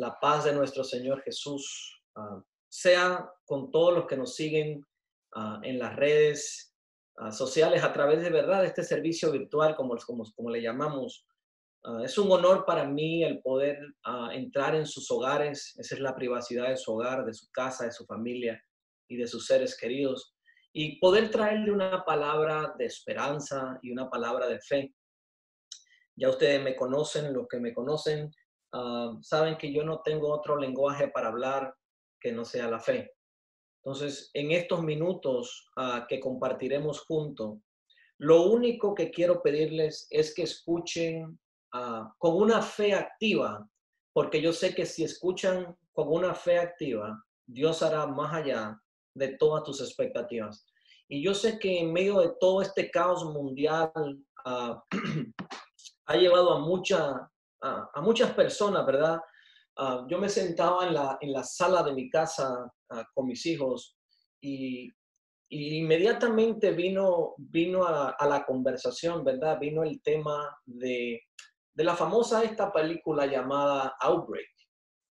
la paz de nuestro Señor Jesús ah, sea con todos los que nos siguen ah, en las redes ah, sociales a través de verdad este servicio virtual, como, como, como le llamamos. es un honor para mí el poder entrar en sus hogares, esa es la privacidad de su hogar, de su casa, de su familia y de sus seres queridos, y poder traerle una palabra de esperanza y una palabra de fe. Ya ustedes me conocen, los que me conocen, Ah, saben que yo no tengo otro lenguaje para hablar que no sea la fe. Entonces, en estos minutos ah, que compartiremos juntos, lo único que quiero pedirles es que escuchen ah, con una fe activa, porque yo sé que si escuchan con una fe activa, Dios hará más allá de todas tus expectativas. Y yo sé que en medio de todo este caos mundial ha llevado a mucha a, muchas personas, ¿verdad? Ah, yo me sentaba en la, en la sala de mi casa ah, con mis hijos y, inmediatamente vino, vino a, la conversación, ¿verdad? Vino el tema de, de la famosa esta película llamada Outbreak.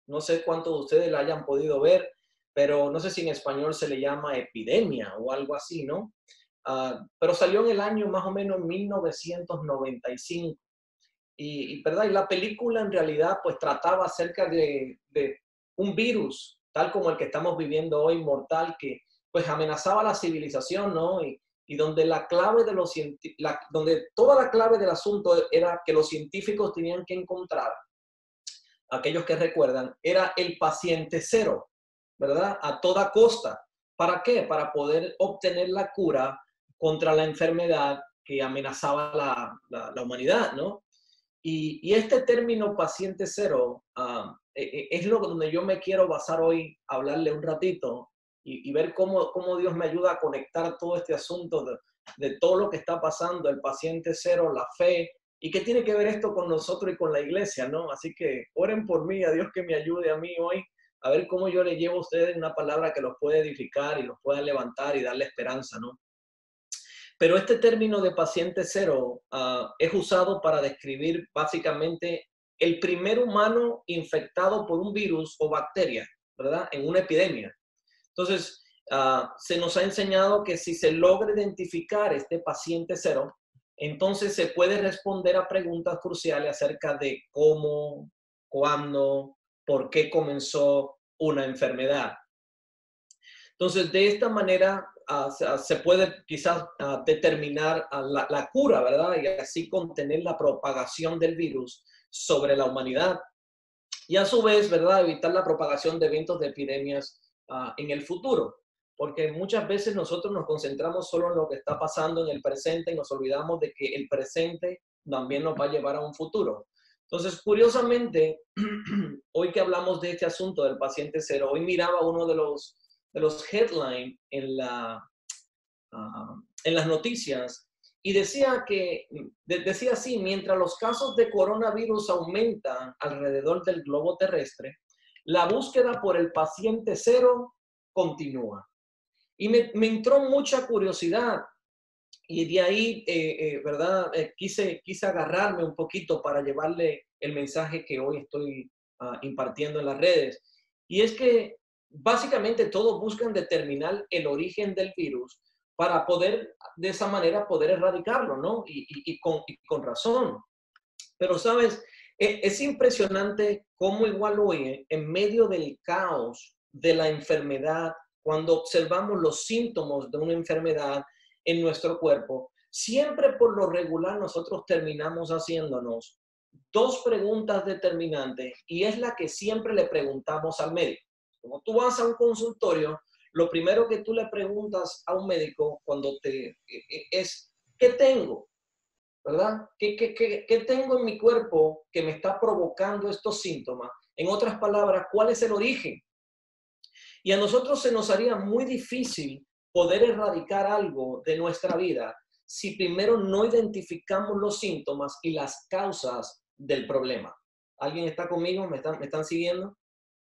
No sé cuántos de ustedes la hayan podido ver, pero no sé si en español se le llama epidemia o algo así, ¿no? Ah, pero salió en el año más o menos 1995. Y, ¿verdad? y la película en realidad pues trataba acerca de, un virus, tal como el que estamos viviendo hoy, mortal, que pues amenazaba la civilización, ¿no? Y, donde la clave de los la, donde toda la clave del asunto era que los científicos tenían que encontrar, aquellos que recuerdan, era el paciente cero, ¿verdad? A toda costa. ¿Para qué? Para poder obtener la cura contra la enfermedad que amenazaba la, la humanidad, ¿no? Y, este término paciente cero e, e, es lo donde yo me quiero basar hoy, hablarle un ratito y, ver cómo, cómo, Dios me ayuda a conectar todo este asunto de, de, todo lo que está pasando, el paciente cero, la fe, y qué tiene que ver esto con nosotros y con la iglesia, ¿no? Así que oren por mí, a Dios que me ayude a mí hoy, a ver cómo yo le llevo a ustedes una palabra que los puede edificar y los pueda levantar y darle esperanza, ¿no? Pero este término de paciente cero ah, es usado para describir básicamente el primer humano infectado por un virus o bacteria, ¿verdad? En una epidemia. Entonces, ah, se nos ha enseñado que si se logra identificar este paciente cero, entonces se puede responder a preguntas cruciales acerca de cómo, cuándo, por qué comenzó una enfermedad. Entonces, de esta manera se puede quizás determinar la, la, cura, ¿verdad? Y así contener la propagación del virus sobre la humanidad. Y a su vez, ¿verdad? Evitar la propagación de eventos de epidemias en el futuro. Porque muchas veces nosotros nos concentramos solo en lo que está pasando en el presente y nos olvidamos de que el presente también nos va a llevar a un futuro. Entonces, curiosamente, hoy que hablamos de este asunto del paciente cero, hoy miraba uno de los de los headlines en, la, ah, en las noticias y decía que, decía así, mientras los casos de coronavirus aumentan alrededor del globo terrestre, la búsqueda por el paciente cero continúa. Y me, entró mucha curiosidad y de ahí, eh, eh, ¿verdad? Eh, quise, quise agarrarme un poquito para llevarle el mensaje que hoy estoy ah, impartiendo en las redes. Y es que básicamente todos buscan determinar el origen del virus para poder, de esa manera, poder erradicarlo, ¿no? Y, con, razón. Pero, ¿sabes? E, es, impresionante cómo igual hoy, en medio del caos de la enfermedad, cuando observamos los síntomas de una enfermedad en nuestro cuerpo, siempre por lo regular nosotros terminamos haciéndonos dos preguntas determinantes y es la que siempre le preguntamos al médico. Como tú vas a un consultorio, lo primero que tú le preguntas a un médico cuando te e, e, es, ¿qué tengo? ¿Verdad? ¿Qué, qué, qué, qué tengo en mi cuerpo que me está provocando estos síntomas? En otras palabras, ¿cuál es el origen? Y a nosotros se nos haría muy difícil poder erradicar algo de nuestra vida si primero no identificamos los síntomas y las causas del problema. ¿Alguien está conmigo? ¿Me están, me están siguiendo?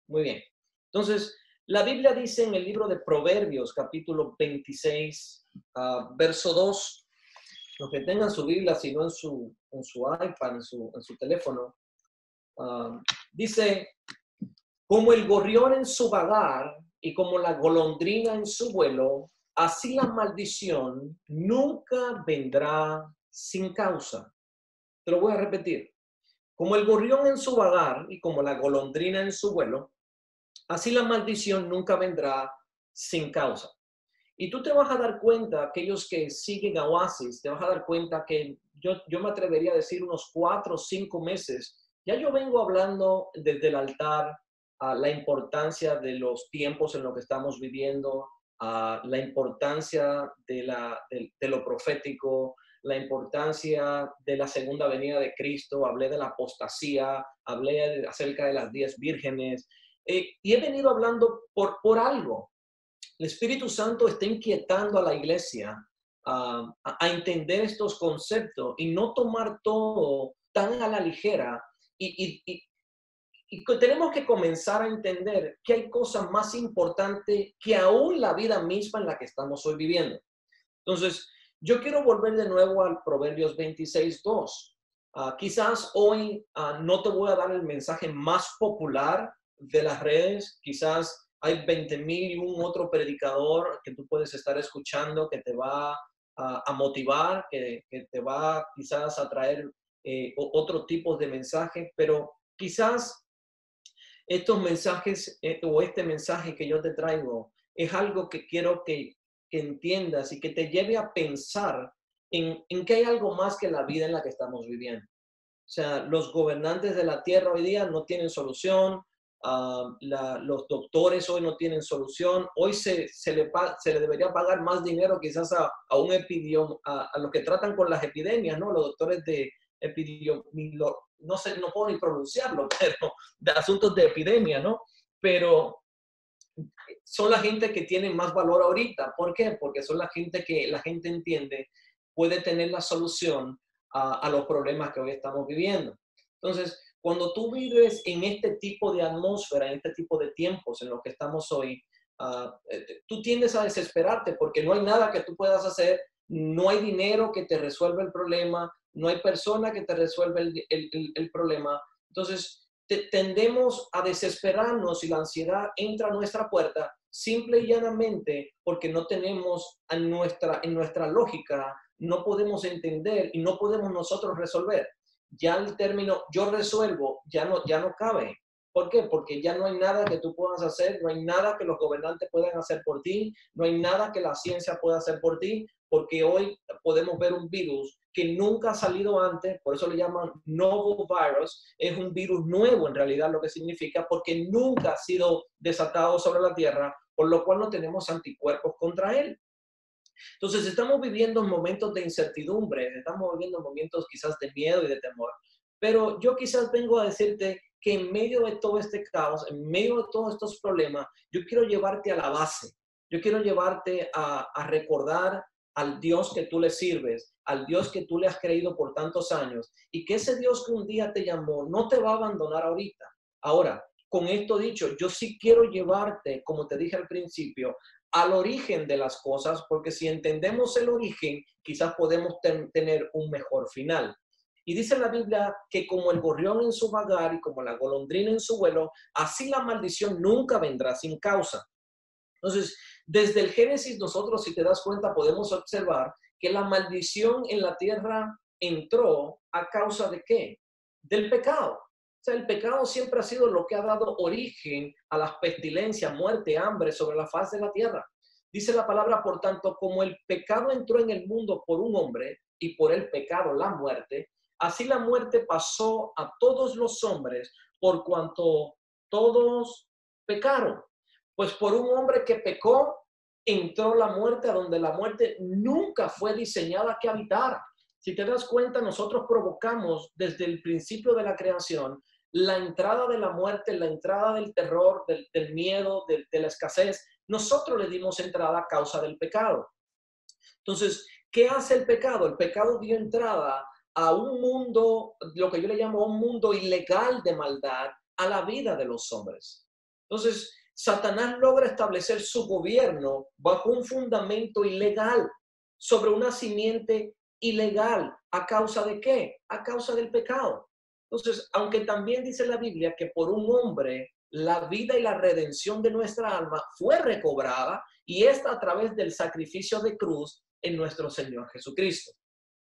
Muy bien. Entonces, la Biblia dice en el libro de Proverbios, capítulo 26, ah, verso 2, los que tengan su Biblia, si no en su, en su iPad, en su, en su teléfono, ah, dice, como el gorrión en su vagar y como la golondrina en su vuelo, así la maldición nunca vendrá sin causa. Te lo voy a repetir. Como el gorrión en su vagar y como la golondrina en su vuelo, así la maldición nunca vendrá sin causa. Y tú te vas a dar cuenta, aquellos que siguen a Oasis, te vas a dar cuenta que yo, yo me atrevería a decir unos cuatro o cinco meses, ya yo vengo hablando desde el altar a la importancia de los tiempos en los que estamos viviendo, a la importancia de, la, de, lo profético, la importancia de la segunda venida de Cristo, hablé de la apostasía, hablé acerca de las diez vírgenes, eh, y he venido hablando por, por algo, el Espíritu Santo está inquietando a la iglesia a, entender estos conceptos y no tomar todo tan a la ligera. Y, tenemos que comenzar a entender que hay cosas más importantes que aún la vida misma en la que estamos hoy viviendo. Entonces, yo quiero volver de nuevo al Proverbios 26, 2. Ah, quizás hoy ah, no te voy a dar el mensaje más popular de las redes, quizás hay 20 mil y un otro predicador que tú puedes estar escuchando que te va a, motivar, que, te va quizás a traer eh, otro tipo de mensaje, pero quizás estos mensajes eh, o este mensaje que yo te traigo es algo que quiero que, entiendas y que te lleve a pensar en, en que hay algo más que la vida en la que estamos viviendo. O sea, los gobernantes de la tierra hoy día no tienen solución, Los doctores hoy no tienen solución. Hoy se, se, le, se le debería pagar más dinero quizás a, a un epidio, a, los que tratan con las epidemias, ¿no? Los doctores de epidio, no sé, no puedo ni pronunciarlo, pero de asuntos de epidemia, ¿no? Pero son la gente que tiene más valor ahorita. ¿Por qué? Porque son la gente que la gente entiende puede tener la solución a, a los problemas que hoy estamos viviendo. Entonces, cuando tú vives en este tipo de atmósfera, en este tipo de tiempos en los que estamos hoy, eh, tú tiendes a desesperarte porque no hay nada que tú puedas hacer, no hay dinero que te resuelva el problema, no hay persona que te resuelva el, el, problema. Entonces, tendemos a desesperarnos y la ansiedad entra a nuestra puerta simple y llanamente porque no tenemos en nuestra, en nuestra lógica, no podemos entender y no podemos nosotros resolver ya el término yo resuelvo ya no, ya no cabe. ¿Por qué? Porque ya no hay nada que tú puedas hacer, no hay nada que los gobernantes puedan hacer por ti, no hay nada que la ciencia pueda hacer por ti, porque hoy podemos ver un virus que nunca ha salido antes, por eso le llaman novel virus, es un virus nuevo en realidad lo que significa, porque nunca ha sido desatado sobre la Tierra, por lo cual no tenemos anticuerpos contra él. Entonces, estamos viviendo momentos de incertidumbre, estamos viviendo momentos quizás de miedo y de temor, pero yo quizás vengo a decirte que en medio de todo este caos, en medio de todos estos problemas, yo quiero llevarte a la base, yo quiero llevarte a, a recordar al Dios que tú le sirves, al Dios que tú le has creído por tantos años y que ese Dios que un día te llamó no te va a abandonar ahorita. Ahora, con esto dicho, yo sí quiero llevarte, como te dije al principio, al origen de las cosas, porque si entendemos el origen, quizás podemos tener un mejor final. Y dice la Biblia que como el gorrión en su vagar y como la golondrina en su vuelo, así la maldición nunca vendrá sin causa. Entonces, desde el Génesis nosotros, si te das cuenta, podemos observar que la maldición en la tierra entró a causa de qué? Del pecado. O sea, el pecado siempre ha sido lo que ha dado origen a las pestilencias, muerte, hambre sobre la faz de la tierra. Dice la palabra, por tanto, como el pecado entró en el mundo por un hombre y por el pecado la muerte, así la muerte pasó a todos los hombres por cuanto todos pecaron. Pues por un hombre que pecó, entró la muerte a donde la muerte nunca fue diseñada que habitara. Si te das cuenta, nosotros provocamos desde el principio de la creación la entrada de la muerte, la entrada del terror, del, miedo, de, la escasez. Nosotros le dimos entrada a causa del pecado. Entonces, ¿qué hace el pecado? El pecado dio entrada a un mundo, lo que yo le llamo un mundo ilegal de maldad, a la vida de los hombres. Entonces, Satanás logra establecer su gobierno bajo un fundamento ilegal sobre una simiente ilegal. ¿A causa de qué? A causa del pecado. Entonces, aunque también dice la Biblia que por un hombre la vida y la redención de nuestra alma fue recobrada y esta a través del sacrificio de cruz en nuestro Señor Jesucristo.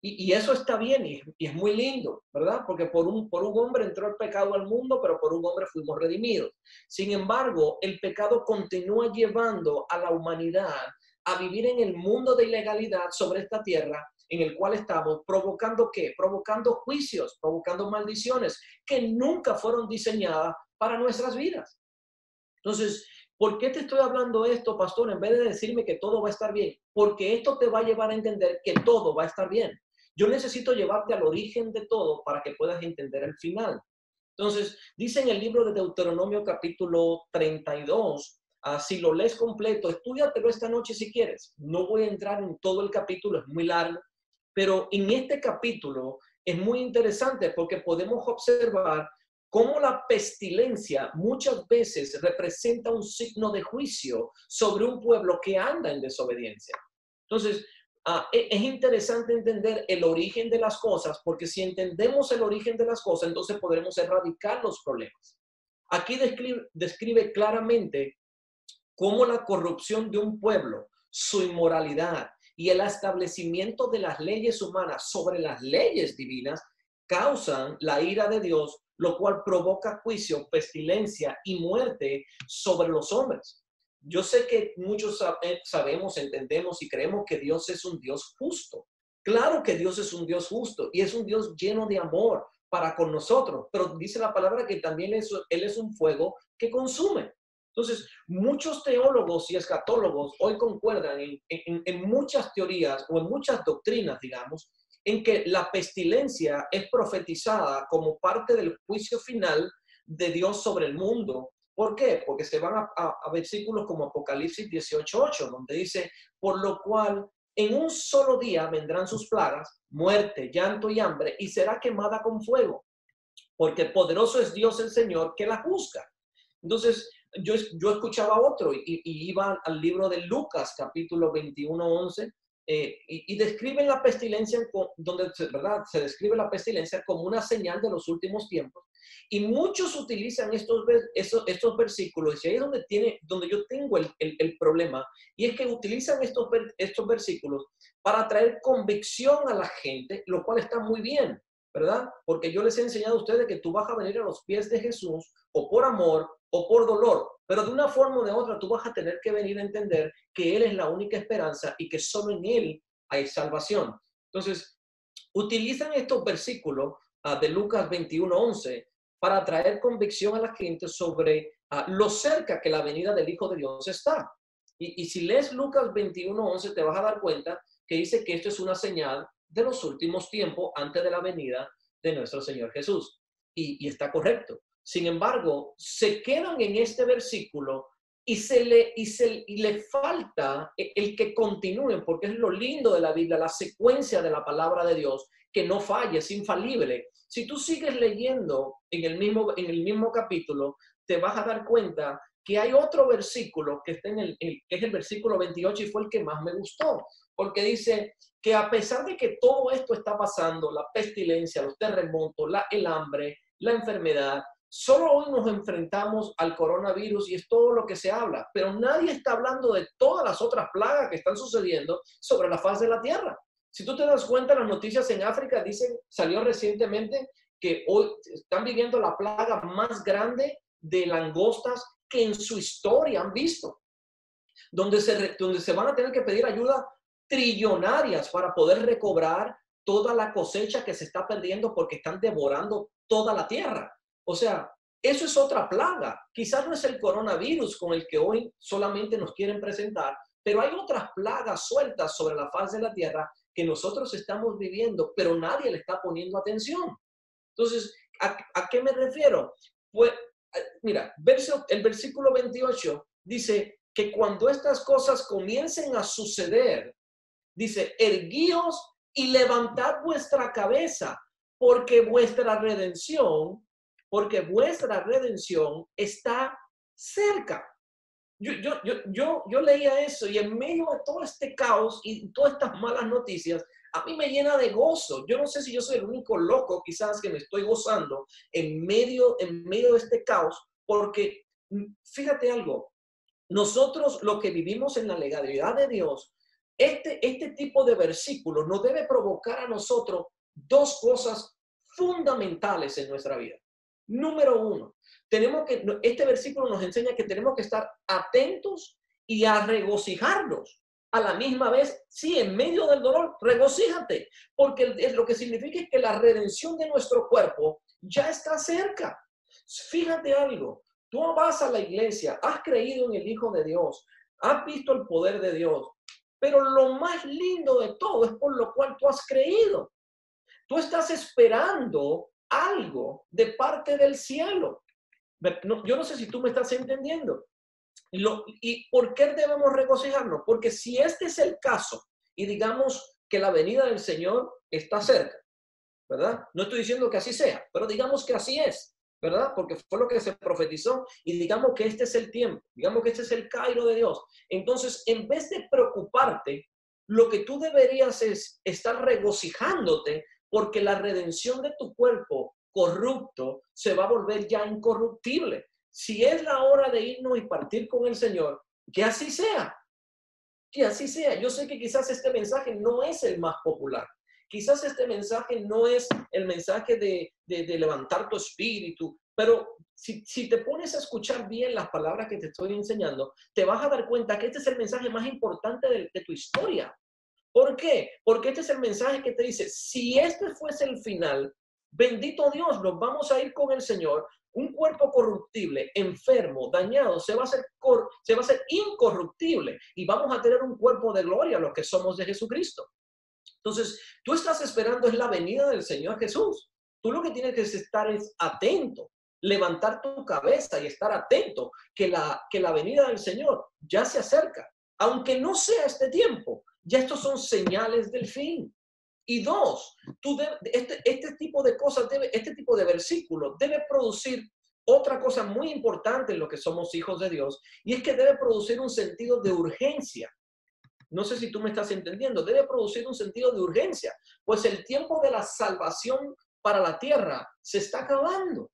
Y, eso está bien y, es muy lindo, ¿verdad? Porque por un, por un hombre entró el pecado al mundo, pero por un hombre fuimos redimidos. Sin embargo, el pecado continúa llevando a la humanidad a vivir en el mundo de ilegalidad sobre esta tierra en el cual estamos, provocando qué? Provocando juicios, provocando maldiciones que nunca fueron diseñadas para nuestras vidas. Entonces, ¿por qué te estoy hablando esto, pastor? En vez de decirme que todo va a estar bien, porque esto te va a llevar a entender que todo va a estar bien. Yo necesito llevarte al origen de todo para que puedas entender el final. Entonces, dice en el libro de Deuteronomio capítulo 32, ah, si lo lees completo, estudiatelo esta noche si quieres. No voy a entrar en todo el capítulo, es muy largo, pero en este capítulo es muy interesante porque podemos observar cómo la pestilencia muchas veces representa un signo de juicio sobre un pueblo que anda en desobediencia. Entonces, Ah, e, es interesante entender el origen de las cosas, porque si entendemos el origen de las cosas, entonces podremos erradicar los problemas. Aquí describe, describe claramente cómo la corrupción de un pueblo, su inmoralidad y el establecimiento de las leyes humanas sobre las leyes divinas causan la ira de Dios, lo cual provoca juicio, pestilencia y muerte sobre los hombres. Yo sé que muchos eh, sabemos, entendemos y creemos que Dios es un Dios justo. Claro que Dios es un Dios justo y es un Dios lleno de amor para con nosotros, pero dice la palabra que también Él es un fuego que consume. Entonces, muchos teólogos y escatólogos hoy concuerdan en, en, muchas teorías o en muchas doctrinas, digamos, en que la pestilencia es profetizada como parte del juicio final de Dios sobre el mundo ¿Por qué? Porque se van a, versículos como Apocalipsis 18.8, donde dice, por lo cual en un solo día vendrán sus plagas, muerte, llanto y hambre, y será quemada con fuego, porque poderoso es Dios el Señor que la juzga. Entonces, yo, escuchaba otro y, y, iba al libro de Lucas, capítulo 21, 11, eh, y, describen la pestilencia, donde ¿verdad? se describe la pestilencia como una señal de los últimos tiempos. Y muchos utilizan estos, estos, versículos, y ahí es donde, tiene, donde yo tengo el, el, el, problema, y es que utilizan estos, estos versículos para traer convicción a la gente, lo cual está muy bien, ¿verdad? Porque yo les he enseñado a ustedes que tú vas a venir a los pies de Jesús, o por amor, o por dolor, pero de una forma o de otra tú vas a tener que venir a entender que Él es la única esperanza y que solo en Él hay salvación. Entonces, utilizan estos versículos uh, de Lucas 21:11 para traer convicción a la gente sobre uh, lo cerca que la venida del Hijo de Dios está. Y, y si lees Lucas 21:11 te vas a dar cuenta que dice que esto es una señal de los últimos tiempos antes de la venida de nuestro Señor Jesús. Y está correcto. Sin embargo, se quedan en este versículo y se le, y se, y le falta el que continúen, porque es lo lindo de la Biblia, la secuencia de la palabra de Dios, que no falle, es infalible. Si tú sigues leyendo en el mismo, en el mismo capítulo, te vas a dar cuenta que hay otro versículo que, está en el, que es el versículo 28 y fue el que más me gustó, porque dice que a pesar de que todo esto está pasando, la pestilencia, los terremotos, el hambre, la enfermedad, Solo hoy nos enfrentamos al coronavirus y es todo lo que se habla, pero nadie está hablando de todas las otras plagas que están sucediendo sobre la faz de la Tierra. Si tú te das cuenta, las noticias en África dicen, salió recientemente que hoy están viviendo la plaga más grande de langostas que en su historia han visto, donde se, donde se van a tener que pedir ayuda trillonarias para poder recobrar toda la cosecha que se está perdiendo porque están devorando toda la tierra. O sea, eso es otra plaga. Quizás no es el coronavirus con el que hoy solamente nos quieren presentar, pero hay otras plagas sueltas sobre la faz de la tierra que nosotros estamos viviendo, pero nadie le está poniendo atención. Entonces, ¿a, qué me refiero? Pues, mira, el versículo 28 dice que cuando estas cosas comiencen a suceder, dice, erguíos y levantad vuestra cabeza, porque vuestra redención porque vuestra redención está cerca. Yo, yo, yo, yo, yo leía eso y en medio de todo este caos y todas estas malas noticias, a mí me llena de gozo. Yo no sé si yo soy el único loco quizás que me estoy gozando en medio, en medio de este caos, porque fíjate algo, nosotros lo que vivimos en la legalidad de Dios, este, este tipo de versículos nos debe provocar a nosotros dos cosas fundamentales en nuestra vida. Número uno, tenemos que, este versículo nos enseña que tenemos que estar atentos y a regocijarnos a la misma vez, sí, en medio del dolor, regocíjate, porque lo que significa es que la redención de nuestro cuerpo ya está cerca. Fíjate algo, tú vas a la iglesia, has creído en el Hijo de Dios, has visto el poder de Dios, pero lo más lindo de todo es por lo cual tú has creído. Tú estás esperando algo de parte del cielo. yo no sé si tú me estás entendiendo. ¿Y por qué debemos regocijarnos? Porque si este es el caso y digamos que la venida del Señor está cerca, ¿verdad? No estoy diciendo que así sea, pero digamos que así es, ¿verdad? Porque fue lo que se profetizó y digamos que este es el tiempo, digamos que este es el Cairo de Dios. Entonces, en vez de preocuparte, lo que tú deberías es estar regocijándote porque la redención de tu cuerpo corrupto se va a volver ya incorruptible. Si es la hora de irnos y partir con el Señor, que así sea. Que así sea. Yo sé que quizás este mensaje no es el más popular. Quizás este mensaje no es el mensaje de, levantar tu espíritu, pero si, te pones a escuchar bien las palabras que te estoy enseñando, te vas a dar cuenta que este es el mensaje más importante de tu historia. ¿Por qué? Porque este es el mensaje que te dice, si este fuese el final, bendito Dios, nos vamos a ir con el Señor. Un cuerpo corruptible, enfermo, dañado, se va a hacer, se va a hacer incorruptible y vamos a tener un cuerpo de gloria, los que somos de Jesucristo. Entonces, tú estás esperando es la venida del Señor Jesús. Tú lo que tienes que estar es atento, levantar tu cabeza y estar atento que la, que la venida del Señor ya se acerca. Aunque no sea este tiempo, ya estos son señales del fin. Y dos, tú este, este tipo de cosas, debe, este tipo de versículos debe producir otra cosa muy importante en lo que somos hijos de Dios, y es que debe producir un sentido de urgencia. No sé si tú me estás entendiendo, debe producir un sentido de urgencia, pues el tiempo de la salvación para la tierra se está acabando.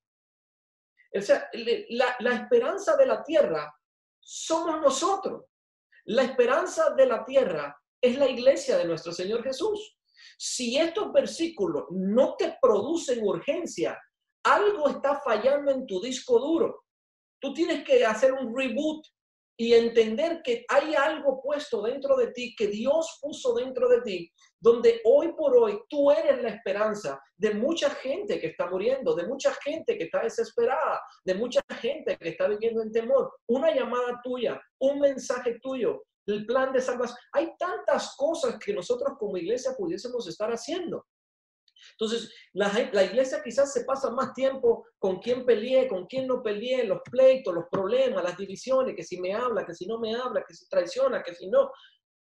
O sea, la, la esperanza de la tierra somos nosotros. La esperanza de la tierra es la iglesia de nuestro Señor Jesús. Si estos versículos no te producen urgencia, algo está fallando en tu disco duro. Tú tienes que hacer un reboot y entender que hay algo puesto dentro de ti, que Dios puso dentro de ti, donde hoy por hoy tú eres la esperanza de mucha gente que está muriendo, de mucha gente que está desesperada, de mucha gente que está viviendo en temor. Una llamada tuya, un mensaje tuyo, el plan de salvación. Hay tantas cosas que nosotros como iglesia pudiésemos estar haciendo. Entonces, la, la, iglesia quizás se pasa más tiempo con quién peleé, con quién no peleé, los pleitos, los problemas, las divisiones, que si me habla, que si no me habla, que si traiciona, que si no.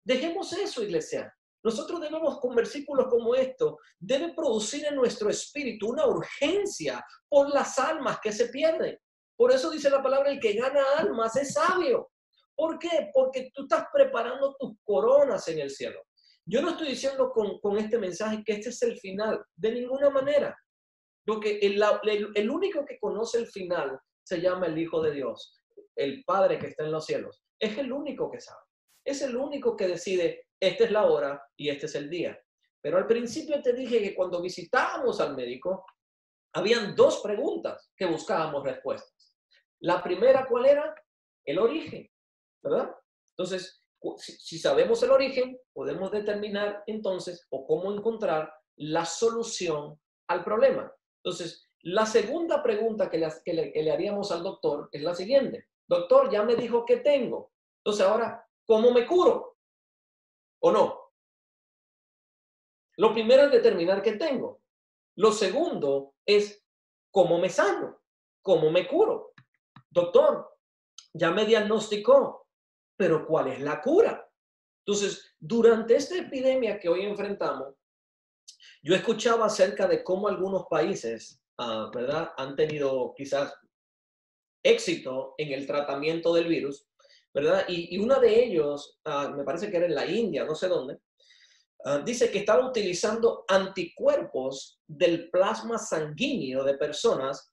Dejemos eso, iglesia. Nosotros debemos, con versículos como esto, debe producir en nuestro espíritu una urgencia por las almas que se pierden. Por eso dice la palabra, el que gana almas es sabio. ¿Por qué? Porque tú estás preparando tus coronas en el cielo. Yo no estoy diciendo con, este mensaje que este es el final, de ninguna manera. Porque el, el, único que conoce el final se llama el Hijo de Dios, el Padre que está en los cielos. Es el único que sabe. Es el único que decide, esta es la hora y este es el día. Pero al principio te dije que cuando visitábamos al médico, habían dos preguntas que buscábamos respuestas. La primera, ¿cuál era? El origen. ¿Verdad? Entonces, si, sabemos el origen, podemos determinar entonces o cómo encontrar la solución al problema. Entonces, la segunda pregunta que le, que le haríamos al doctor es la siguiente. Doctor, ya me dijo que tengo. Entonces, ahora, ¿cómo me curo? ¿O no? Lo primero es determinar qué tengo. Lo segundo es cómo me sano, cómo me curo. Doctor, ya me diagnosticó, pero ¿cuál es la cura? Entonces, durante esta epidemia que hoy enfrentamos, yo escuchaba acerca de cómo algunos países, ah, ¿verdad?, han tenido quizás éxito en el tratamiento del virus, ¿verdad? Y, uno de ellos, ah, me parece que era en la India, no sé dónde, ah, dice que estaba utilizando anticuerpos del plasma sanguíneo de personas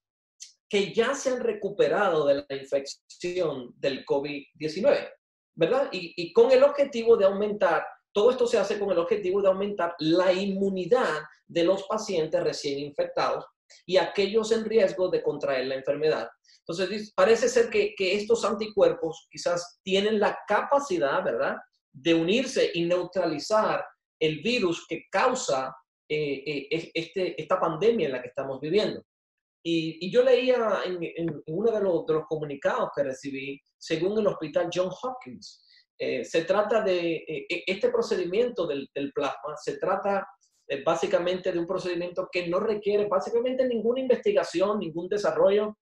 que ya se han recuperado de la infección del COVID-19, ¿verdad? Y, con el objetivo de aumentar, todo esto se hace con el objetivo de aumentar la inmunidad de los pacientes recién infectados y aquellos en riesgo de contraer la enfermedad. Entonces, parece ser que, estos anticuerpos quizás tienen la capacidad, ¿verdad?, de unirse y neutralizar el virus que causa eh, eh, este, esta pandemia en la que estamos viviendo. Y, yo leía en, uno de los, comunicados que recibí, según el hospital John Hopkins, eh, se trata de este procedimiento del, plasma, se trata básicamente de un procedimiento que no requiere básicamente ninguna investigación, ningún desarrollo,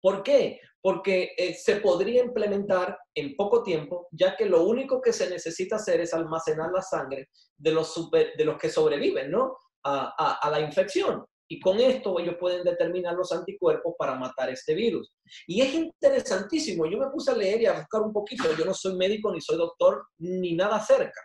¿Por qué? Porque eh, se podría implementar en poco tiempo, ya que lo único que se necesita hacer es almacenar la sangre de los, de los que sobreviven ¿no? a, a la infección. Y con esto ellos pueden determinar los anticuerpos para matar este virus. Y es interesantísimo. Yo me puse a leer y a buscar un poquito. Yo no soy médico, ni soy doctor, ni nada cerca,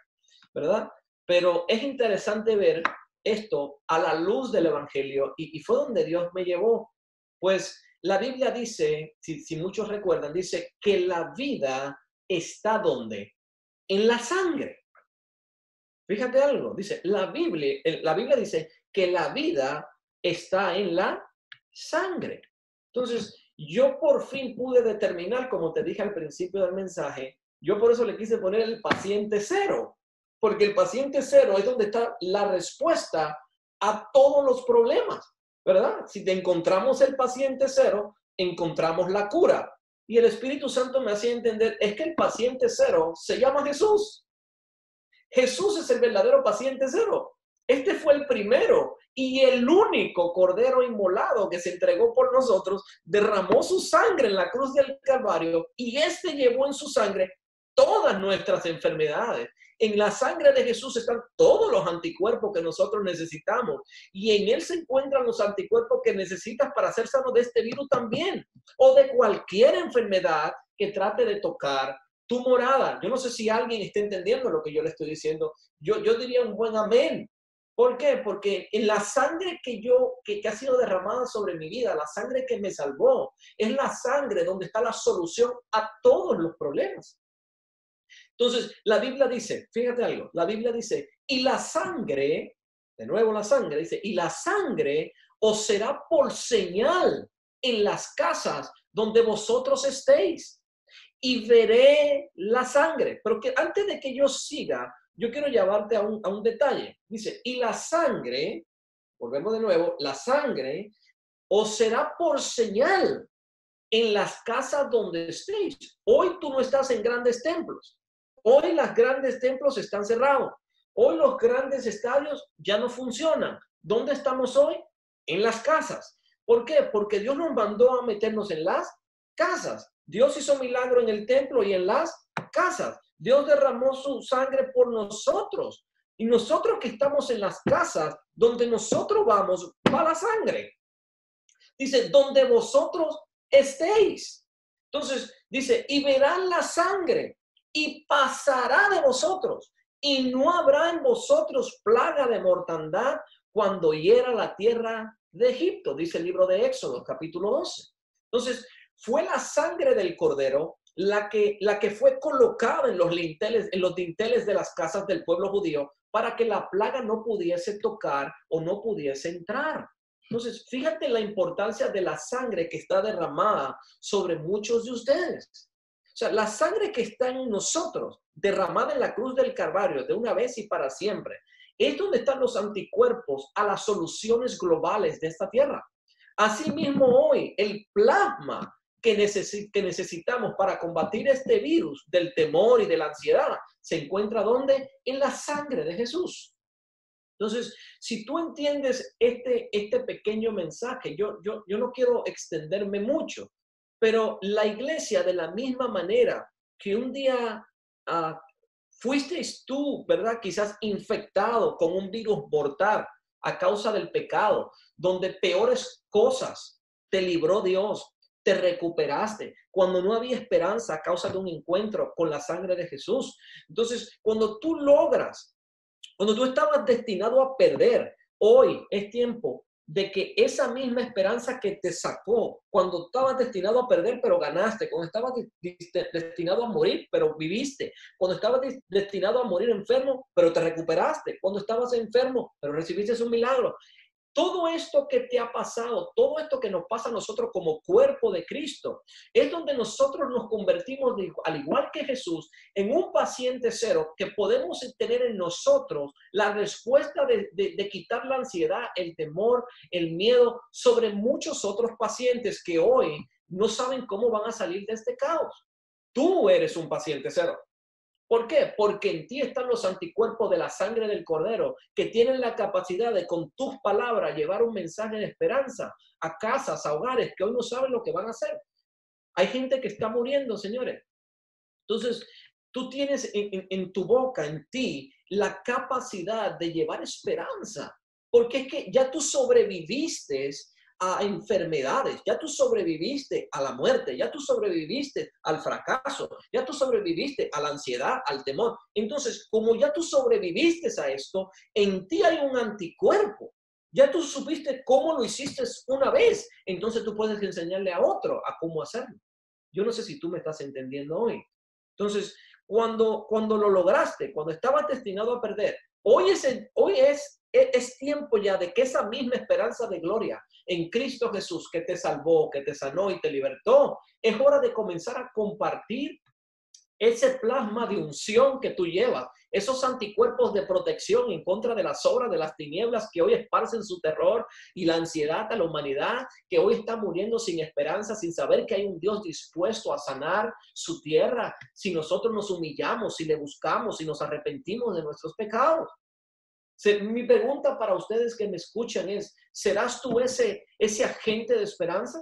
¿verdad? Pero es interesante ver esto a la luz del Evangelio y, y fue donde Dios me llevó. Pues la Biblia dice, si, muchos recuerdan, dice que la vida está donde? En la sangre. Fíjate algo, dice, la Biblia, la Biblia dice que la vida está en la sangre. Entonces, yo por fin pude determinar, como te dije al principio del mensaje, yo por eso le quise poner el paciente cero, porque el paciente cero es donde está la respuesta a todos los problemas. ¿verdad? Si te encontramos el paciente cero, encontramos la cura. Y el Espíritu Santo me hacía entender, es que el paciente cero se llama Jesús. Jesús es el verdadero paciente cero. Este fue el primero y el único cordero inmolado que se entregó por nosotros, derramó su sangre en la cruz del Calvario y este llevó en su sangre todas nuestras enfermedades. En la sangre de Jesús están todos los anticuerpos que nosotros necesitamos y en Él se encuentran los anticuerpos que necesitas para ser sano de este virus también o de cualquier enfermedad que trate de tocar tu morada. Yo no sé si alguien está entendiendo lo que yo le estoy diciendo. Yo, yo diría un buen amén. ¿Por qué? Porque en la sangre que yo, que, que, ha sido derramada sobre mi vida, la sangre que me salvó, es la sangre donde está la solución a todos los problemas. Entonces, la Biblia dice, fíjate algo, la Biblia dice, y la sangre, de nuevo la sangre, dice, y la sangre os será por señal en las casas donde vosotros estéis. Y veré la sangre. Pero que antes de que yo siga, yo quiero llevarte a un, a un detalle. Dice, y la sangre, volvemos de nuevo, la sangre os será por señal en las casas donde estéis. Hoy tú no estás en grandes templos. Hoy los grandes templos están cerrados. Hoy los grandes estadios ya no funcionan. ¿Dónde estamos hoy? En las casas. ¿Por qué? Porque Dios nos mandó a meternos en las casas. Dios hizo milagro en el templo y en las casas. Dios derramó su sangre por nosotros. Y nosotros que estamos en las casas, donde nosotros vamos, va la sangre. Dice, donde vosotros estéis. Entonces, dice, y verán la sangre y pasará de vosotros, y no habrá en vosotros plaga de mortandad cuando hiera la tierra de Egipto, dice el libro de Éxodo, capítulo 12. Entonces, fue la sangre del cordero la que, la que fue colocada en los linteles, en los dinteles de las casas del pueblo judío para que la plaga no pudiese tocar o no pudiese entrar. Entonces, fíjate la importancia de la sangre que está derramada sobre muchos de ustedes. O sea, la sangre que está en nosotros, derramada en la cruz del Calvario de una vez y para siempre, es donde están los anticuerpos a las soluciones globales de esta tierra. Asimismo, hoy el plasma que, necesitamos para combatir este virus del temor y de la ansiedad se encuentra ¿dónde? En la sangre de Jesús. Entonces, si tú entiendes este, este pequeño mensaje, yo, yo, yo no quiero extenderme mucho, pero la iglesia, de la misma manera que un día uh, fuiste tú, ¿verdad? Quizás infectado con un virus mortal a causa del pecado, donde peores cosas te libró Dios, te recuperaste, cuando no había esperanza a causa de un encuentro con la sangre de Jesús. Entonces, cuando tú logras, cuando tú estabas destinado a perder, hoy es tiempo de que esa misma esperanza que te sacó cuando estabas destinado a perder, pero ganaste, cuando estabas destinado a morir, pero viviste, cuando estabas destinado a morir enfermo, pero te recuperaste, cuando estabas enfermo, pero recibiste un milagro todo esto que te ha pasado, todo esto que nos pasa a nosotros como cuerpo de Cristo, es donde nosotros nos convertimos, al igual que Jesús, en un paciente cero que podemos tener en nosotros la respuesta de, de quitar la ansiedad, el temor, el miedo sobre muchos otros pacientes que hoy no saben cómo van a salir de este caos. Tú eres un paciente cero. ¿Por qué? Porque en ti están los anticuerpos de la sangre del cordero que tienen la capacidad de con tus palabras llevar un mensaje de esperanza a casas, a hogares que hoy no saben lo que van a hacer. Hay gente que está muriendo, señores. Entonces, tú tienes en, tu boca, en ti, la capacidad de llevar esperanza, porque es que ya tú sobreviviste a enfermedades, ya tú sobreviviste a la muerte, ya tú sobreviviste al fracaso, ya tú sobreviviste a la ansiedad, al temor. Entonces, como ya tú sobreviviste a esto, en ti hay un anticuerpo. Ya tú supiste cómo lo hiciste una vez, entonces tú puedes enseñarle a otro a cómo hacerlo. Yo no sé si tú me estás entendiendo hoy. Entonces, cuando, cuando lo lograste, cuando estabas destinado a perder, hoy es, hoy es es tiempo ya de que esa misma esperanza de gloria en Cristo Jesús que te salvó, que te sanó y te libertó, es hora de comenzar a compartir ese plasma de unción que tú llevas, esos anticuerpos de protección en contra de las obras de las tinieblas que hoy esparcen su terror y la ansiedad a la humanidad, que hoy está muriendo sin esperanza, sin saber que hay un Dios dispuesto a sanar su tierra, si nosotros nos humillamos, si le buscamos, si nos arrepentimos de nuestros pecados. Mi pregunta para ustedes que me escuchan es, ¿serás tú ese, agente de esperanza?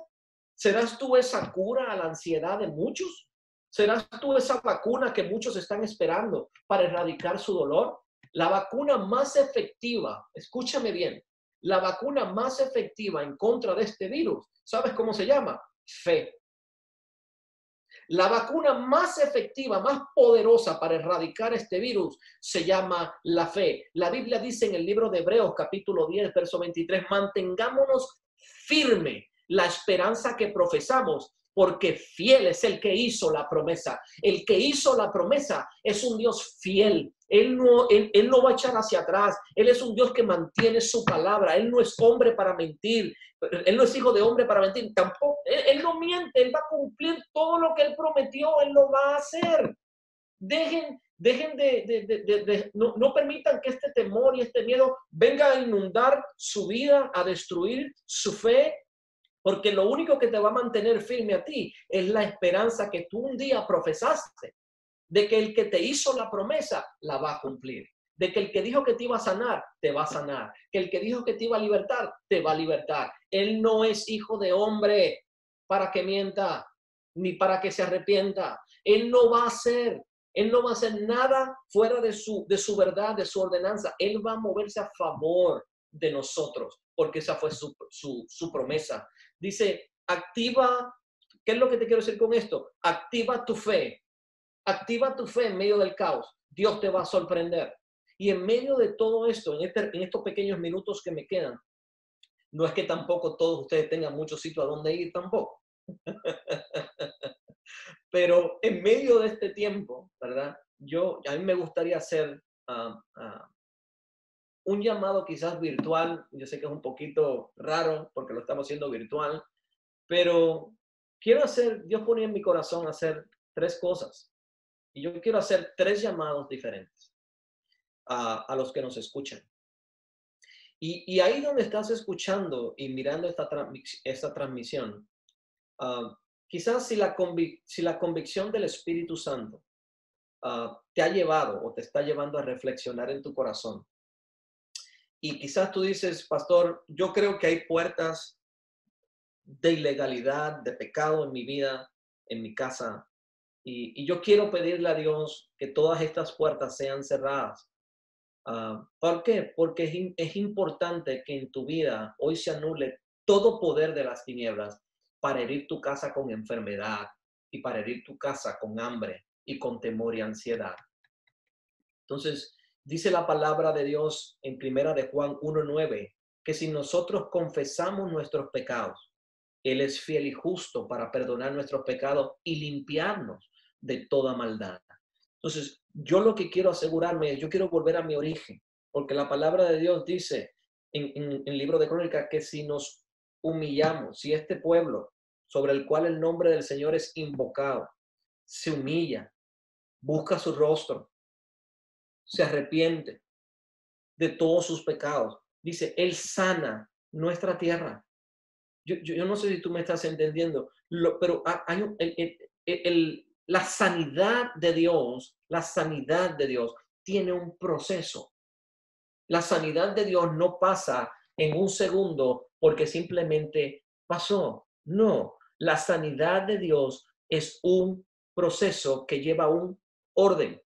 ¿Serás tú esa cura a la ansiedad de muchos? ¿Serás tú esa vacuna que muchos están esperando para erradicar su dolor? La vacuna más efectiva, escúchame bien, la vacuna más efectiva en contra de este virus, ¿sabes cómo se llama? Fe. La vacuna más efectiva, más poderosa para erradicar este virus se llama la fe. La Biblia dice en el libro de Hebreos capítulo 10, verso 23, mantengámonos firme la esperanza que profesamos, porque fiel es el que hizo la promesa. El que hizo la promesa es un Dios fiel. Él no, él, no va a echar hacia atrás. Él es un Dios que mantiene su palabra. Él no es hombre para mentir. Él no es hijo de hombre para mentir. Tampoco, él, no miente. Él va a cumplir todo lo que él prometió. Él lo va a hacer. Dejen, dejen de, no, no, permitan que este temor y este miedo venga a inundar su vida, a destruir su fe, porque lo único que te va a mantener firme a ti es la esperanza que tú un día profesaste, de que el que te hizo la promesa la va a cumplir, de que el que dijo que te iba a sanar, te va a sanar, que el que dijo que te iba a libertar, te va a libertar. Él no es hijo de hombre para que mienta, ni para que se arrepienta. Él no va a hacer, él no va a hacer nada fuera de su, de su verdad, de su ordenanza. Él va a moverse a favor de nosotros, porque esa fue su, su, su promesa. Dice, activa, ¿qué es lo que te quiero decir con esto? Activa tu fe, activa tu fe en medio del caos. Dios te va a sorprender. Y en medio de todo esto, en, este, estos pequeños minutos que me quedan, no es que tampoco todos ustedes tengan mucho sitio a donde ir tampoco. Pero en medio de este tiempo, ¿verdad? Yo, a mí me gustaría hacer ah, ah, un llamado quizás virtual, yo sé que es un poquito raro porque lo estamos haciendo virtual, pero quiero hacer, Dios ponía en mi corazón hacer tres cosas. Y yo quiero hacer tres llamados diferentes a, los que nos escuchan. Y, ahí donde estás escuchando y mirando esta, esta transmisión, ah, quizás si la, si la convicción del Espíritu Santo ah, te ha llevado o te está llevando a reflexionar en tu corazón y quizás tú dices, pastor, yo creo que hay puertas de ilegalidad, de pecado en mi vida, en mi casa. Y, yo quiero pedirle a Dios que todas estas puertas sean cerradas. Ah, ¿Por qué? Porque es, es importante que en tu vida hoy se anule todo poder de las tinieblas para herir tu casa con enfermedad y para herir tu casa con hambre y con temor y ansiedad. Entonces, Dice la palabra de Dios en primera de Juan 1.9, que si nosotros confesamos nuestros pecados, Él es fiel y justo para perdonar nuestros pecados y limpiarnos de toda maldad. Entonces, yo lo que quiero asegurarme es, yo quiero volver a mi origen, porque la palabra de Dios dice en, el libro de Crónicas que si nos humillamos, si este pueblo sobre el cual el nombre del Señor es invocado, se humilla, busca su rostro, se arrepiente de todos sus pecados, dice, Él sana nuestra tierra. Yo, yo, no sé si tú me estás entendiendo, pero hay el, la sanidad de Dios, la sanidad de Dios tiene un proceso. La sanidad de Dios no pasa en un segundo porque simplemente pasó. No, la sanidad de Dios es un proceso que lleva un orden.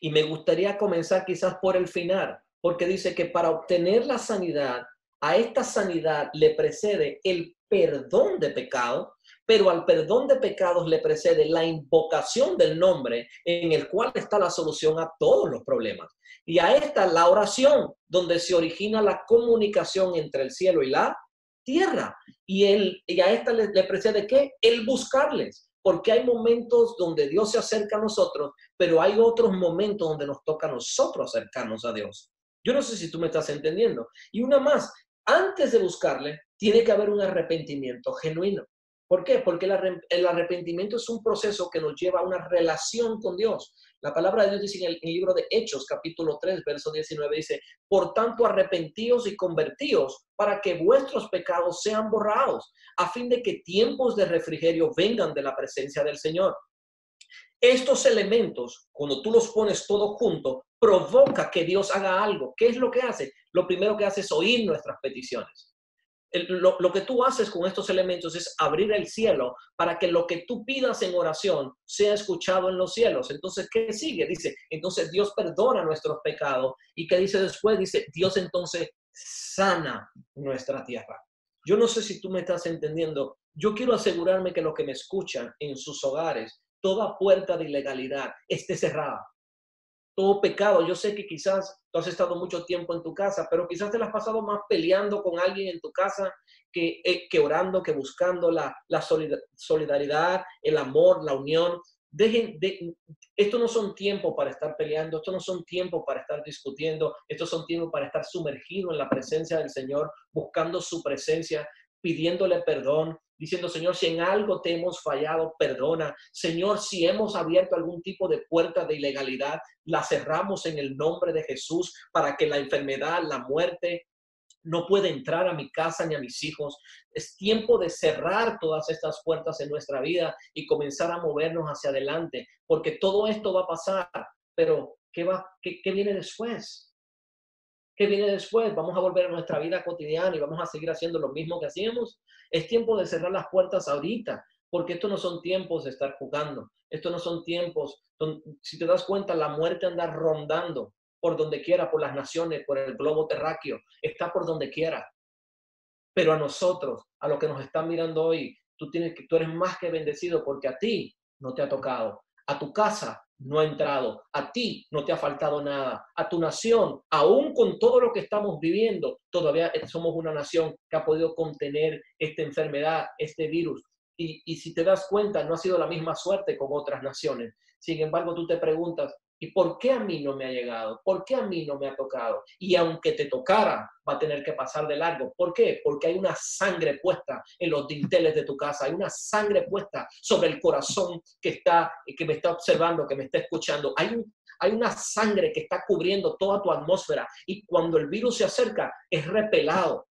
Y me gustaría comenzar quizás por el final, porque dice que para obtener la sanidad, a esta sanidad le precede el perdón de pecado, pero al perdón de pecados le precede la invocación del nombre en el cual está la solución a todos los problemas. Y a esta la oración, donde se origina la comunicación entre el cielo y la tierra. Y, él, y a esta le, le precede qué? El buscarles. Porque hay momentos donde Dios se acerca a nosotros, pero hay otros momentos donde nos toca a nosotros acercarnos a Dios. Yo no sé si tú me estás entendiendo. Y una más, antes de buscarle, tiene que haber un arrepentimiento genuino. ¿Por qué? Porque el arrepentimiento es un proceso que nos lleva a una relación con Dios. La palabra de Dios dice en el, libro de Hechos, capítulo 3, verso 19, dice, por tanto arrepentíos y convertíos para que vuestros pecados sean borrados, a fin de que tiempos de refrigerio vengan de la presencia del Señor. Estos elementos, cuando tú los pones todos juntos, provoca que Dios haga algo. ¿Qué es lo que hace? Lo primero que hace es oír nuestras peticiones. Lo, lo, que tú haces con estos elementos es abrir el cielo para que lo que tú pidas en oración sea escuchado en los cielos. Entonces, ¿qué sigue? Dice, entonces Dios perdona nuestros pecados. ¿Y qué dice después? Dice, Dios entonces sana nuestra tierra. Yo no sé si tú me estás entendiendo. Yo quiero asegurarme que los que me escuchan en sus hogares toda puerta de ilegalidad esté cerrada. Todo pecado. Yo sé que quizás tú has estado mucho tiempo en tu casa, pero quizás te lo has pasado más peleando con alguien en tu casa que, eh, que orando, que buscando la, la solidaridad, el amor, la unión. Dejen de, esto no son tiempos para estar peleando, esto no son tiempos para estar discutiendo, estos son tiempos para estar sumergido en la presencia del Señor, buscando su presencia, pidiéndole perdón, diciendo, Señor, si en algo te hemos fallado, perdona. Señor, si hemos abierto algún tipo de puerta de ilegalidad, la cerramos en el nombre de Jesús para que la enfermedad, la muerte, no pueda entrar a mi casa ni a mis hijos. Es tiempo de cerrar todas estas puertas en nuestra vida y comenzar a movernos hacia adelante, porque todo esto va a pasar, pero ¿qué, va, qué, qué viene después? ¿Qué viene después? ¿Vamos a volver a nuestra vida cotidiana y vamos a seguir haciendo lo mismo que hacíamos? Es tiempo de cerrar las puertas ahorita, porque estos no son tiempos de estar jugando. Estos no son tiempos, donde, si te das cuenta, la muerte anda rondando por donde quiera, por las naciones, por el globo terráqueo, está por donde quiera. Pero a nosotros, a los que nos están mirando hoy, tú, tienes que, tú eres más que bendecido porque a ti no te ha tocado. A tu casa no ha entrado, a ti no te ha faltado nada, a tu nación, aún con todo lo que estamos viviendo, todavía somos una nación que ha podido contener esta enfermedad, este virus. Y, y si te das cuenta, no ha sido la misma suerte con otras naciones. Sin embargo, tú te preguntas, ¿Y por qué a mí no me ha llegado? ¿Por qué a mí no me ha tocado? Y aunque te tocara, va a tener que pasar de largo. ¿Por qué? Porque hay una sangre puesta en los dinteles de tu casa, hay una sangre puesta sobre el corazón que, está, que me está observando, que me está escuchando. Hay, hay una sangre que está cubriendo toda tu atmósfera y cuando el virus se acerca es repelado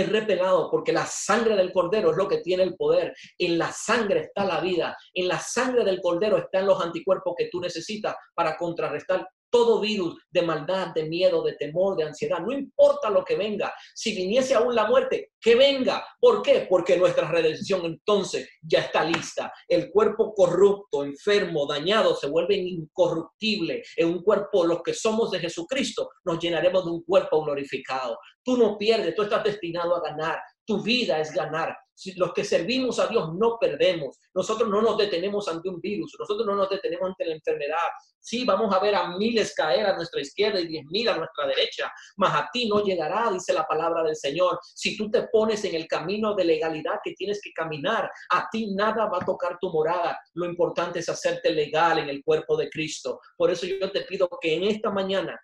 es repelado porque la sangre del cordero es lo que tiene el poder. En la sangre está la vida. En la sangre del cordero están los anticuerpos que tú necesitas para contrarrestar todo virus de maldad, de miedo, de temor, de ansiedad, no importa lo que venga, si viniese aún la muerte, que venga. ¿Por qué? Porque nuestra redención entonces ya está lista. El cuerpo corrupto, enfermo, dañado, se vuelve incorruptible. En un cuerpo, los que somos de Jesucristo, nos llenaremos de un cuerpo glorificado. Tú no pierdes, tú estás destinado a ganar. Tu vida es ganar. Los que servimos a Dios no perdemos. Nosotros no nos detenemos ante un virus. Nosotros no nos detenemos ante la enfermedad. Sí, vamos a ver a miles caer a nuestra izquierda y diez mil a nuestra derecha. Mas a ti no llegará, dice la palabra del Señor. Si tú te pones en el camino de legalidad que tienes que caminar, a ti nada va a tocar tu morada. Lo importante es hacerte legal en el cuerpo de Cristo. Por eso yo te pido que en esta mañana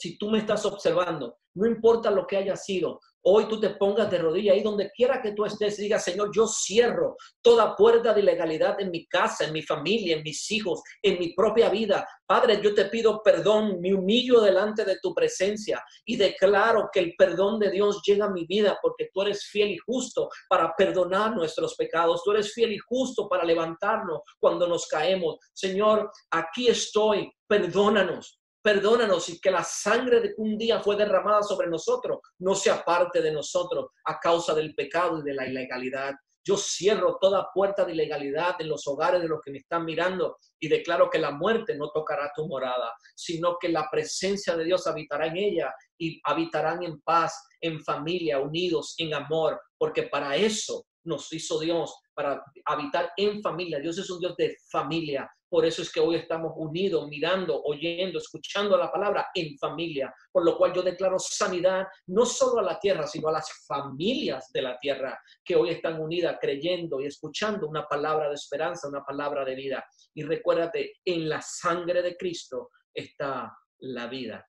si tú me estás observando, no importa lo que haya sido, hoy tú te pongas de rodilla ahí donde quiera que tú estés y digas, Señor, yo cierro toda puerta de ilegalidad en mi casa, en mi familia, en mis hijos, en mi propia vida. Padre, yo te pido perdón, me humillo delante de tu presencia y declaro que el perdón de Dios llega a mi vida porque tú eres fiel y justo para perdonar nuestros pecados. Tú eres fiel y justo para levantarnos cuando nos caemos. Señor, aquí estoy, perdónanos Perdónanos y que la sangre de un día fue derramada sobre nosotros no sea parte de nosotros a causa del pecado y de la ilegalidad. Yo cierro toda puerta de ilegalidad en los hogares de los que me están mirando y declaro que la muerte no tocará tu morada, sino que la presencia de Dios habitará en ella y habitarán en paz, en familia, unidos, en amor, porque para eso nos hizo Dios, para habitar en familia. Dios es un Dios de familia, por eso es que hoy estamos unidos, mirando, oyendo, escuchando la palabra en familia. Por lo cual yo declaro sanidad no solo a la tierra, sino a las familias de la tierra que hoy están unidas, creyendo y escuchando una palabra de esperanza, una palabra de vida. Y recuérdate, en la sangre de Cristo está la vida.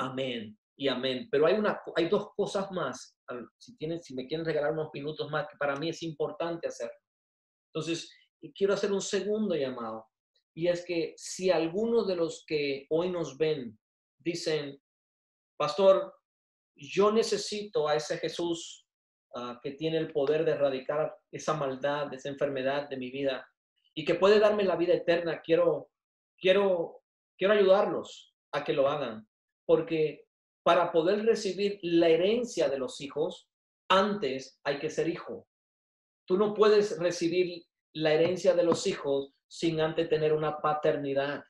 Amén y amén. Pero hay, una, hay dos cosas más. Si, tienen, si me quieren regalar unos minutos más, que para mí es importante hacer. Entonces, quiero hacer un segundo llamado. Y es que si algunos de los que hoy nos ven dicen, pastor, yo necesito a ese Jesús ah, que tiene el poder de erradicar esa maldad, esa enfermedad de mi vida y que puede darme la vida eterna, quiero, quiero, quiero ayudarlos a que lo hagan. Porque para poder recibir la herencia de los hijos, antes hay que ser hijo. Tú no puedes recibir la herencia de los hijos sin antes tener una paternidad.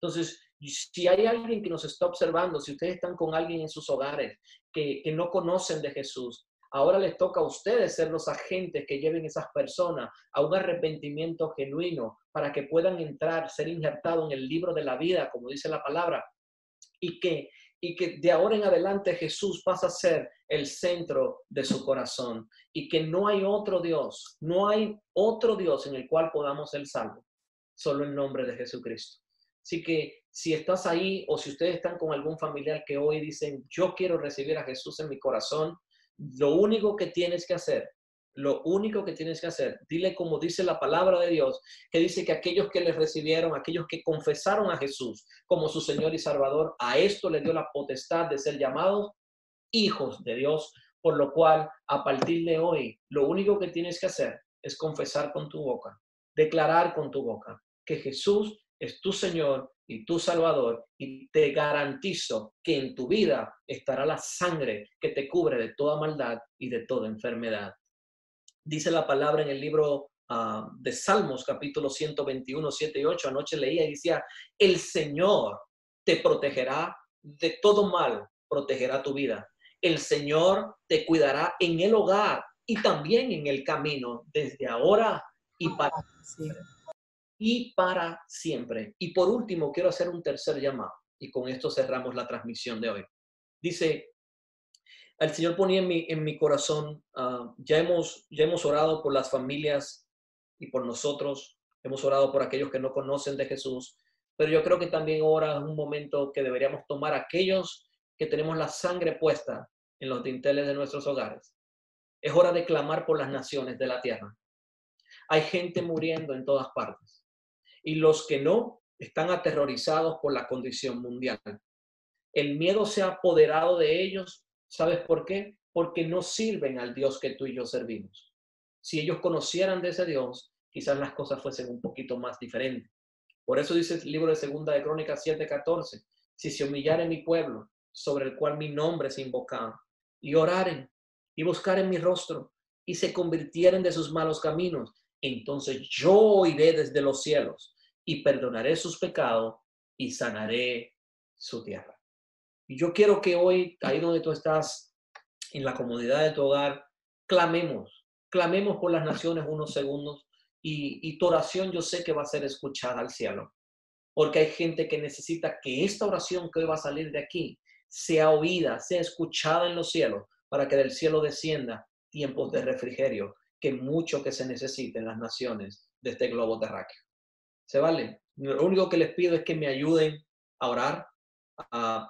Entonces, si hay alguien que nos está observando, si ustedes están con alguien en sus hogares que, no conocen de Jesús, ahora les toca a ustedes ser los agentes que lleven esas personas a un arrepentimiento genuino para que puedan entrar, ser injertados en el libro de la vida, como dice la palabra, y que y que de ahora en adelante Jesús pasa a ser el centro de su corazón y que no hay otro Dios, no hay otro Dios en el cual podamos ser salvos, solo en nombre de Jesucristo. Así que si estás ahí o si ustedes están con algún familiar que hoy dicen, yo quiero recibir a Jesús en mi corazón, lo único que tienes que hacer lo único que tienes que hacer, dile como dice la palabra de Dios, que dice que aquellos que le recibieron, aquellos que confesaron a Jesús como su Señor y Salvador, a esto le dio la potestad de ser llamados hijos de Dios, por lo cual a partir de hoy lo único que tienes que hacer es confesar con tu boca, declarar con tu boca que Jesús es tu Señor y tu Salvador y te garantizo que en tu vida estará la sangre que te cubre de toda maldad y de toda enfermedad dice la palabra en el libro ah, de Salmos, capítulo 121, 7 y 8. Anoche leía y decía, el Señor te protegerá de todo mal, protegerá tu vida. El Señor te cuidará en el hogar y también en el camino, desde ahora y para siempre. Y para siempre. Y por último, quiero hacer un tercer llamado. Y con esto cerramos la transmisión de hoy. Dice, el Señor ponía en mi, en mi corazón, ah, ya, hemos, ya hemos orado por las familias y por nosotros, hemos orado por aquellos que no conocen de Jesús, pero yo creo que también ahora es un momento que deberíamos tomar aquellos que tenemos la sangre puesta en los dinteles de nuestros hogares. Es hora de clamar por las naciones de la tierra. Hay gente muriendo en todas partes y los que no están aterrorizados por la condición mundial. El miedo se ha apoderado de ellos ¿Sabes por qué? Porque no sirven al Dios que tú y yo servimos. Si ellos conocieran de ese Dios, quizás las cosas fuesen un poquito más diferentes. Por eso dice el libro de Segunda de Crónicas 7:14, si se humillare mi pueblo, sobre el cual mi nombre es invocado, y oraren y buscaren mi rostro, y se convirtieren de sus malos caminos, entonces yo oiré desde los cielos y perdonaré sus pecados y sanaré su tierra. Y yo quiero que hoy, ahí donde tú estás, en la comodidad de tu hogar, clamemos, clamemos por las naciones unos segundos y, y tu oración yo sé que va a ser escuchada al cielo, porque hay gente que necesita que esta oración que hoy va a salir de aquí sea oída, sea escuchada en los cielos, para que del cielo descienda tiempos de refrigerio, que mucho que se necesite en las naciones de este globo terráqueo. ¿Se vale? Lo único que les pido es que me ayuden a orar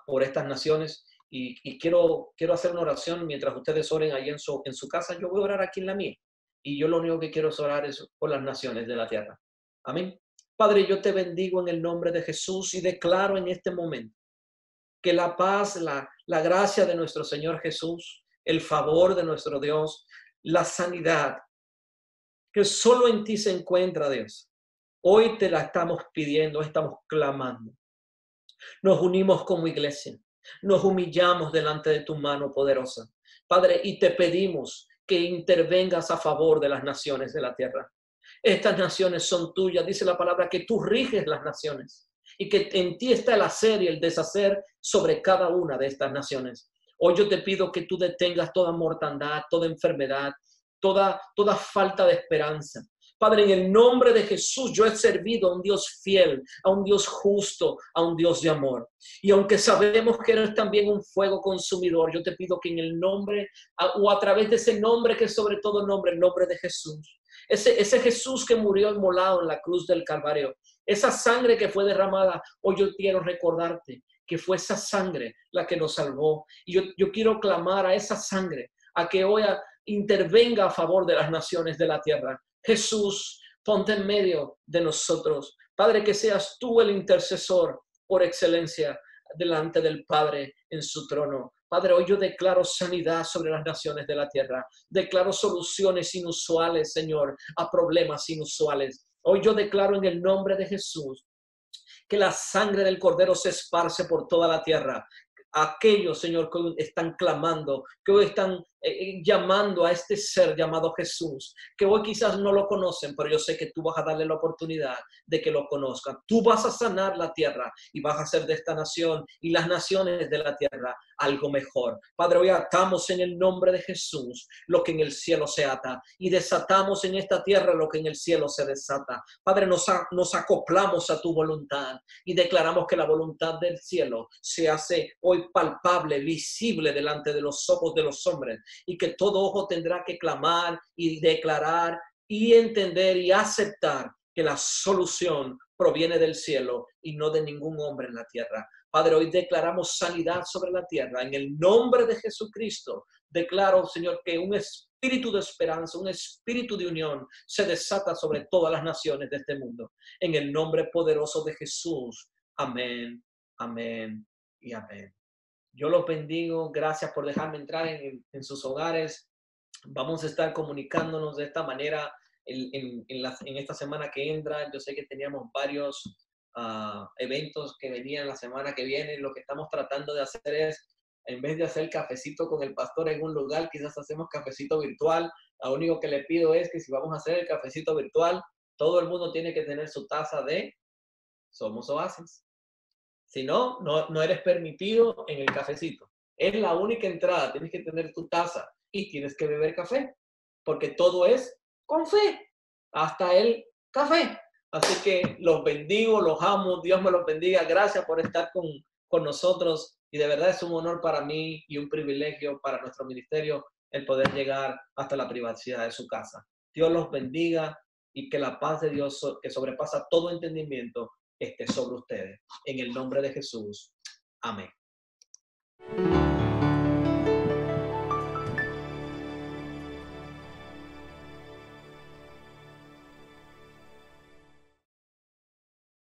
por estas naciones y, quiero, quiero hacer una oración mientras ustedes oren ahí en su, en su casa. Yo voy a orar aquí en la mía y yo lo único que quiero es orar es por las naciones de la tierra. Amén. Padre, yo te bendigo en el nombre de Jesús y declaro en este momento que la paz, la, la gracia de nuestro Señor Jesús, el favor de nuestro Dios, la sanidad, que solo en ti se encuentra, Dios. Hoy te la estamos pidiendo, estamos clamando. Nos unimos como iglesia, nos humillamos delante de tu mano poderosa. Padre, y te pedimos que intervengas a favor de las naciones de la tierra. Estas naciones son tuyas, dice la palabra, que tú riges las naciones y que en ti está el hacer y el deshacer sobre cada una de estas naciones. Hoy yo te pido que tú detengas toda mortandad, toda enfermedad, toda, toda falta de esperanza. Padre, en el nombre de Jesús yo he servido a un Dios fiel, a un Dios justo, a un Dios de amor. Y aunque sabemos que eres también un fuego consumidor, yo te pido que en el nombre o a través de ese nombre que es sobre todo nombre, el nombre de Jesús, ese, ese Jesús que murió inmolado en la cruz del Calvario, esa sangre que fue derramada, hoy yo quiero recordarte que fue esa sangre la que nos salvó. Y yo, yo quiero clamar a esa sangre, a que hoy intervenga a favor de las naciones de la tierra Jesús, ponte en medio de nosotros. Padre, que seas tú el intercesor por excelencia delante del Padre en su trono. Padre, hoy yo declaro sanidad sobre las naciones de la tierra. Declaro soluciones inusuales, Señor, a problemas inusuales. Hoy yo declaro en el nombre de Jesús que la sangre del Cordero se esparce por toda la tierra, aquellos, Señor, que están clamando, que hoy están eh, llamando a este ser llamado Jesús, que hoy quizás no lo conocen, pero yo sé que tú vas a darle la oportunidad de que lo conozcan. Tú vas a sanar la tierra y vas a hacer de esta nación y las naciones de la tierra algo mejor. Padre, hoy atamos en el nombre de Jesús lo que en el cielo se ata y desatamos en esta tierra lo que en el cielo se desata. Padre, nos, nos acoplamos a tu voluntad y declaramos que la voluntad del cielo se hace hoy palpable, visible delante de los ojos de los hombres y que todo ojo tendrá que clamar y declarar y entender y aceptar que la solución proviene del cielo y no de ningún hombre en la tierra. Padre, hoy declaramos sanidad sobre la tierra. En el nombre de Jesucristo, declaro, Señor, que un espíritu de esperanza, un espíritu de unión se desata sobre todas las naciones de este mundo. En el nombre poderoso de Jesús. Amén, amén y amén. Yo los bendigo. Gracias por dejarme entrar en, sus hogares. Vamos a estar comunicándonos de esta manera en, esta semana que entra. Yo sé que teníamos varios ah, eventos que venían la semana que viene. Lo que estamos tratando de hacer es, en vez de hacer cafecito con el pastor en un lugar, quizás hacemos cafecito virtual. Lo único que le pido es que si vamos a hacer el cafecito virtual, todo el mundo tiene que tener su taza de Somos Oasis. Si no, no, eres permitido en el cafecito. Es la única entrada. Tienes que tener tu taza y tienes que beber café, porque todo es con fe, hasta el café. Así que los bendigo, los amo, Dios me los bendiga. Gracias por estar con, con nosotros y de verdad es un honor para mí y un privilegio para nuestro ministerio el poder llegar hasta la privacidad de su casa. Dios los bendiga y que la paz de Dios que sobrepasa todo entendimiento esté sobre ustedes. En el nombre de Jesús. Amén.